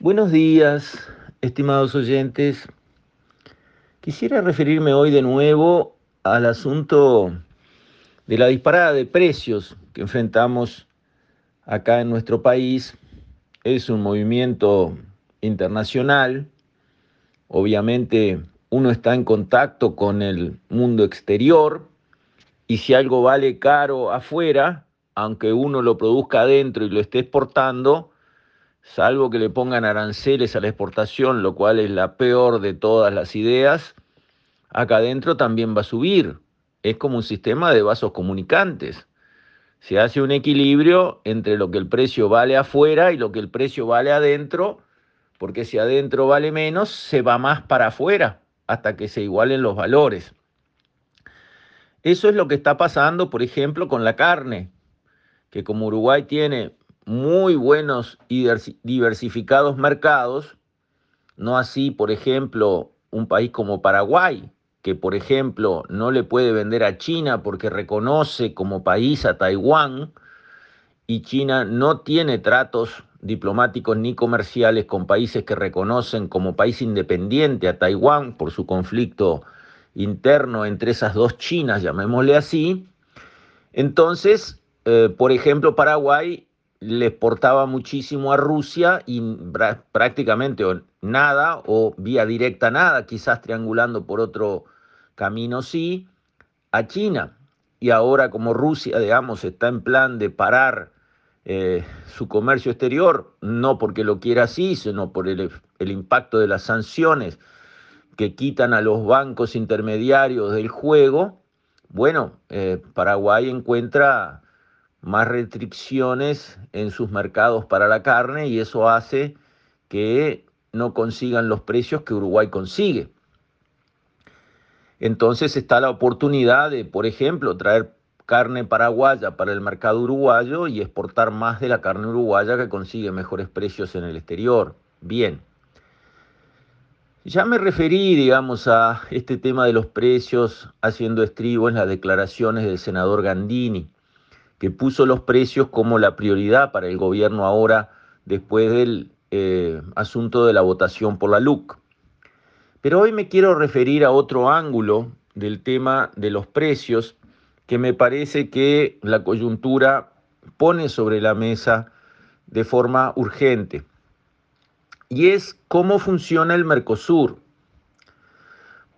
Buenos días, estimados oyentes. Quisiera referirme hoy de nuevo al asunto de la disparada de precios que enfrentamos acá en nuestro país. Es un movimiento internacional. Obviamente uno está en contacto con el mundo exterior y si algo vale caro afuera, aunque uno lo produzca adentro y lo esté exportando, salvo que le pongan aranceles a la exportación, lo cual es la peor de todas las ideas, acá adentro también va a subir. Es como un sistema de vasos comunicantes. Se hace un equilibrio entre lo que el precio vale afuera y lo que el precio vale adentro, porque si adentro vale menos, se va más para afuera hasta que se igualen los valores. Eso es lo que está pasando, por ejemplo, con la carne, que como Uruguay tiene muy buenos y diversificados mercados, no así, por ejemplo, un país como Paraguay, que por ejemplo no le puede vender a China porque reconoce como país a Taiwán y China no tiene tratos diplomáticos ni comerciales con países que reconocen como país independiente a Taiwán por su conflicto interno entre esas dos Chinas, llamémosle así. Entonces, eh, por ejemplo, Paraguay le exportaba muchísimo a Rusia y prácticamente nada o vía directa nada, quizás triangulando por otro camino sí, a China. Y ahora como Rusia, digamos, está en plan de parar eh, su comercio exterior, no porque lo quiera así, sino por el, impacto de las sanciones que quitan a los bancos intermediarios del juego, bueno, eh, Paraguay encuentra más restricciones en sus mercados para la carne y eso hace que no consigan los precios que Uruguay consigue. Entonces está la oportunidad de, por ejemplo, traer carne paraguaya para el mercado uruguayo y exportar más de la carne uruguaya que consigue mejores precios en el exterior. Bien. Ya me referí, digamos, a este tema de los precios haciendo estribo en las declaraciones del senador Gandini que puso los precios como la prioridad para el gobierno ahora después del eh, asunto de la votación por la LUC. Pero hoy me quiero referir a otro ángulo del tema de los precios que me parece que la coyuntura pone sobre la mesa de forma urgente. Y es cómo funciona el Mercosur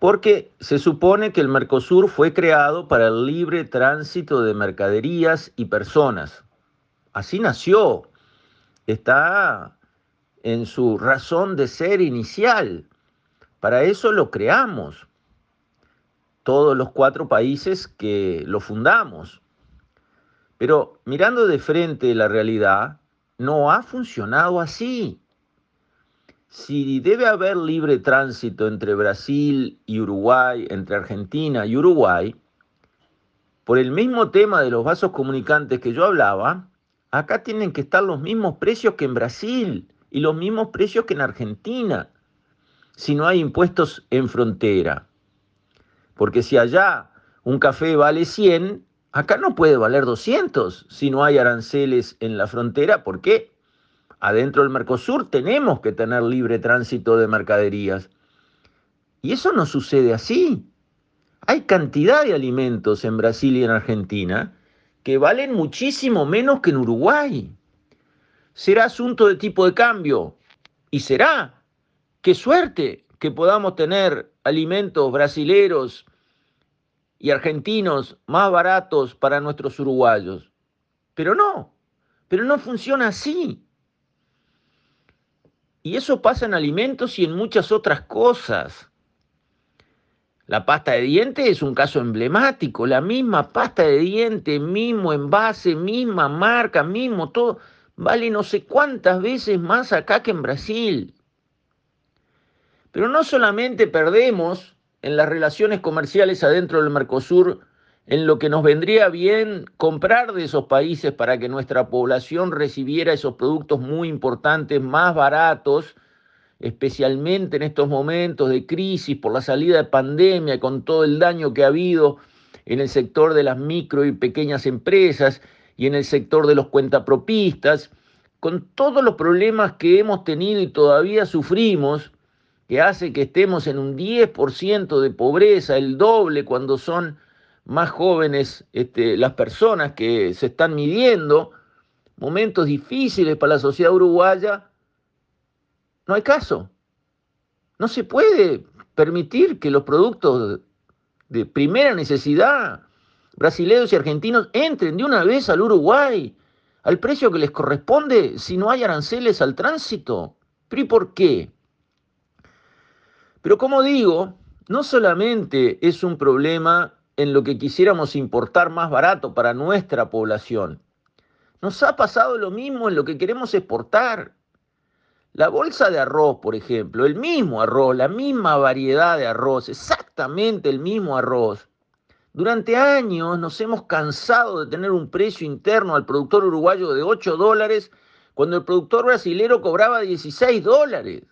porque se supone que el Mercosur fue creado para el libre tránsito de mercaderías y personas. Así nació, está en su razón de ser inicial. Para eso lo creamos, todos los cuatro países que lo fundamos. Pero mirando de frente la realidad, no ha funcionado así si debe haber libre tránsito entre Brasil y Uruguay, entre Argentina y Uruguay, por el mismo tema de los vasos comunicantes que yo hablaba, acá tienen que estar los mismos precios que en Brasil y los mismos precios que en Argentina, si no hay impuestos en frontera. Porque si allá un café vale 100, acá no puede valer 200 si no hay aranceles en la frontera. ¿Por qué? Adentro del Mercosur tenemos que tener libre tránsito de mercaderías. Y eso no sucede así. Hay cantidad de alimentos en Brasil y en Argentina que valen muchísimo menos que en Uruguay. Será asunto de tipo de cambio. Y será. Qué suerte que podamos tener alimentos brasileros y argentinos más baratos para nuestros uruguayos. Pero no, pero no funciona así. Y eso pasa en alimentos y en muchas otras cosas. La pasta de dientes es un caso emblemático. La misma pasta de dientes, mismo envase, misma marca, mismo todo, vale no sé cuántas veces más acá que en Brasil. Pero no solamente perdemos en las relaciones comerciales adentro del Mercosur en lo que nos vendría bien comprar de esos países para que nuestra población recibiera esos productos muy importantes, más baratos, especialmente en estos momentos de crisis por la salida de pandemia, con todo el daño que ha habido en el sector de las micro y pequeñas empresas y en el sector de los cuentapropistas, con todos los problemas que hemos tenido y todavía sufrimos, que hace que estemos en un 10% de pobreza, el doble cuando son más jóvenes este, las personas que se están midiendo, momentos difíciles para la sociedad uruguaya, no hay caso. No se puede permitir que los productos de primera necesidad, brasileños y argentinos, entren de una vez al Uruguay al precio que les corresponde si no hay aranceles al tránsito. ¿Pero y por qué? Pero como digo, no solamente es un problema en lo que quisiéramos importar más barato para nuestra población. Nos ha pasado lo mismo en lo que queremos exportar. La bolsa de arroz, por ejemplo, el mismo arroz, la misma variedad de arroz, exactamente el mismo arroz. Durante años nos hemos cansado de tener un precio interno al productor uruguayo de 8 dólares cuando el productor brasilero cobraba 16 dólares.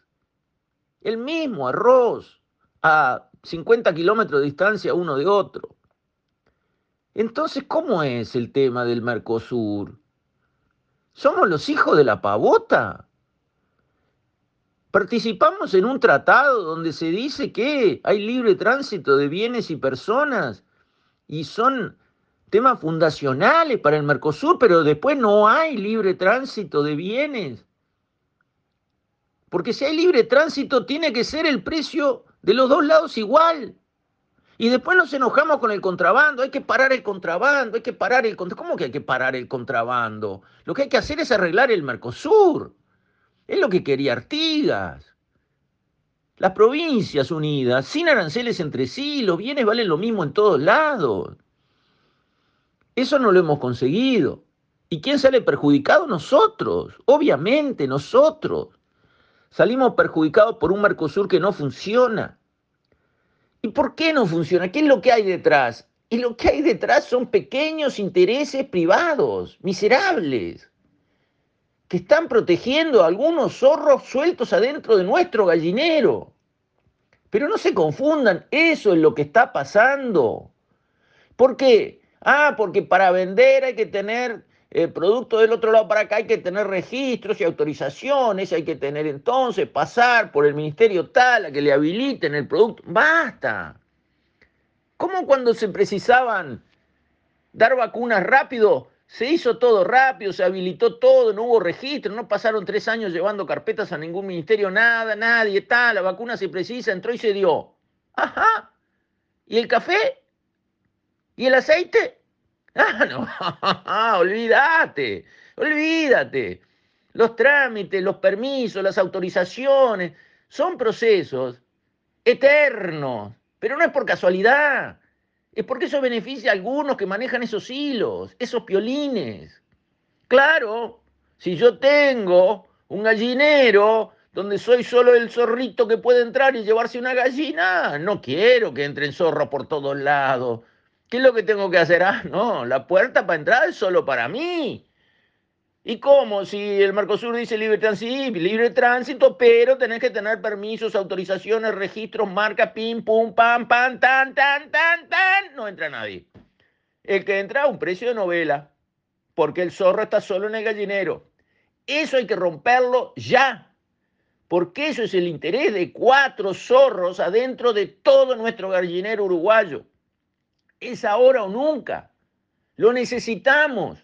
El mismo arroz a 50 kilómetros de distancia uno de otro. Entonces, ¿cómo es el tema del Mercosur? ¿Somos los hijos de la pavota? Participamos en un tratado donde se dice que hay libre tránsito de bienes y personas y son temas fundacionales para el Mercosur, pero después no hay libre tránsito de bienes. Porque si hay libre tránsito tiene que ser el precio de los dos lados igual. Y después nos enojamos con el contrabando, hay que parar el contrabando, hay que parar el contrabando. ¿Cómo que hay que parar el contrabando? Lo que hay que hacer es arreglar el Mercosur. Es lo que quería Artigas. Las provincias unidas, sin aranceles entre sí, los bienes valen lo mismo en todos lados. Eso no lo hemos conseguido. ¿Y quién sale perjudicado? Nosotros, obviamente nosotros. Salimos perjudicados por un Mercosur que no funciona. ¿Y por qué no funciona? ¿Qué es lo que hay detrás? Y lo que hay detrás son pequeños intereses privados, miserables, que están protegiendo a algunos zorros sueltos adentro de nuestro gallinero. Pero no se confundan, eso es lo que está pasando. ¿Por qué? Ah, porque para vender hay que tener eh, producto del otro lado para acá, hay que tener registros y autorizaciones, hay que tener entonces, pasar por el ministerio tal a que le habiliten el producto. Basta. ¿Cómo cuando se precisaban dar vacunas rápido, se hizo todo rápido, se habilitó todo, no hubo registro, no pasaron tres años llevando carpetas a ningún ministerio, nada, nadie, tal, la vacuna se precisa, entró y se dio. Ajá. ¿Y el café? ¿Y el aceite? Ah, no, olvídate, olvídate. Los trámites, los permisos, las autorizaciones, son procesos eternos, pero no es por casualidad, es porque eso beneficia a algunos que manejan esos hilos, esos piolines. Claro, si yo tengo un gallinero donde soy solo el zorrito que puede entrar y llevarse una gallina, no quiero que entren zorros por todos lados. ¿Qué es lo que tengo que hacer? Ah, no, la puerta para entrar es solo para mí. ¿Y cómo? Si el Mercosur dice libre tránsito, libre tránsito, pero tenés que tener permisos, autorizaciones, registros, marcas, pim, pum, pam, pam, tan, tan, tan, tan, no entra nadie. El que entra a un precio de novela, porque el zorro está solo en el gallinero. Eso hay que romperlo ya, porque eso es el interés de cuatro zorros adentro de todo nuestro gallinero uruguayo es ahora o nunca. Lo necesitamos.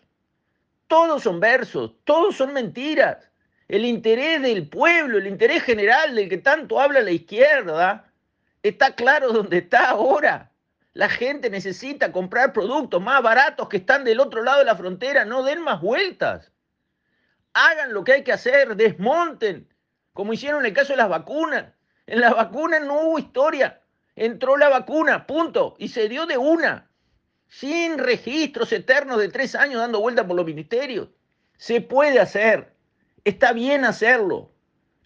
Todos son versos, todos son mentiras. El interés del pueblo, el interés general del que tanto habla la izquierda, está claro donde está ahora. La gente necesita comprar productos más baratos que están del otro lado de la frontera. No den más vueltas. Hagan lo que hay que hacer, desmonten, como hicieron en el caso de las vacunas. En las vacunas no hubo historia entró la vacuna, punto, y se dio de una, sin registros eternos de tres años dando vuelta por los ministerios. Se puede hacer, está bien hacerlo,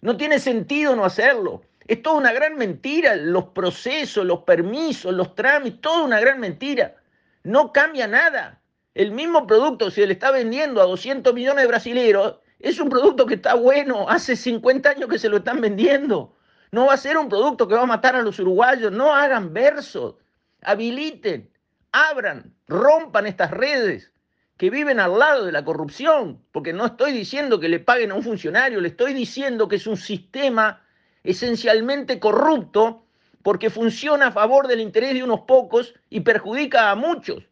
no tiene sentido no hacerlo. Es toda una gran mentira, los procesos, los permisos, los trámites, toda una gran mentira. No cambia nada. El mismo producto, si le está vendiendo a 200 millones de brasileños, es un producto que está bueno, hace 50 años que se lo están vendiendo. No va a ser un producto que va a matar a los uruguayos. No hagan versos. Habiliten, abran, rompan estas redes que viven al lado de la corrupción, porque no estoy diciendo que le paguen a un funcionario, le estoy diciendo que es un sistema esencialmente corrupto porque funciona a favor del interés de unos pocos y perjudica a muchos.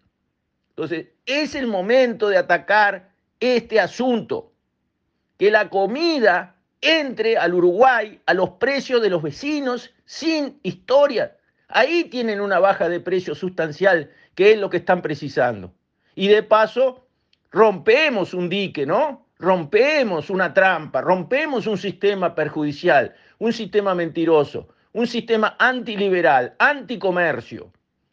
Entonces, es el momento de atacar este asunto, que la comida entre al Uruguay a los precios de los vecinos sin historia. Ahí tienen una baja de precio sustancial, que es lo que están precisando. Y de paso, rompemos un dique, ¿no? Rompemos una trampa, rompemos un sistema perjudicial, un sistema mentiroso, un sistema antiliberal, anticomercio.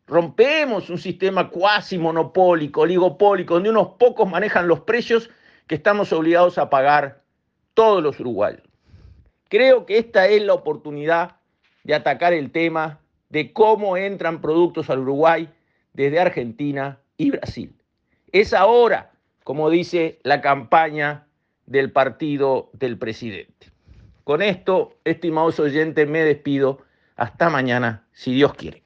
Rompemos un sistema cuasi monopólico, oligopólico, donde unos pocos manejan los precios que estamos obligados a pagar todos los uruguayos. Creo que esta es la oportunidad de atacar el tema de cómo entran productos al Uruguay desde Argentina y Brasil. Es ahora, como dice la campaña del partido del presidente. Con esto, estimados oyentes, me despido. Hasta mañana, si Dios quiere.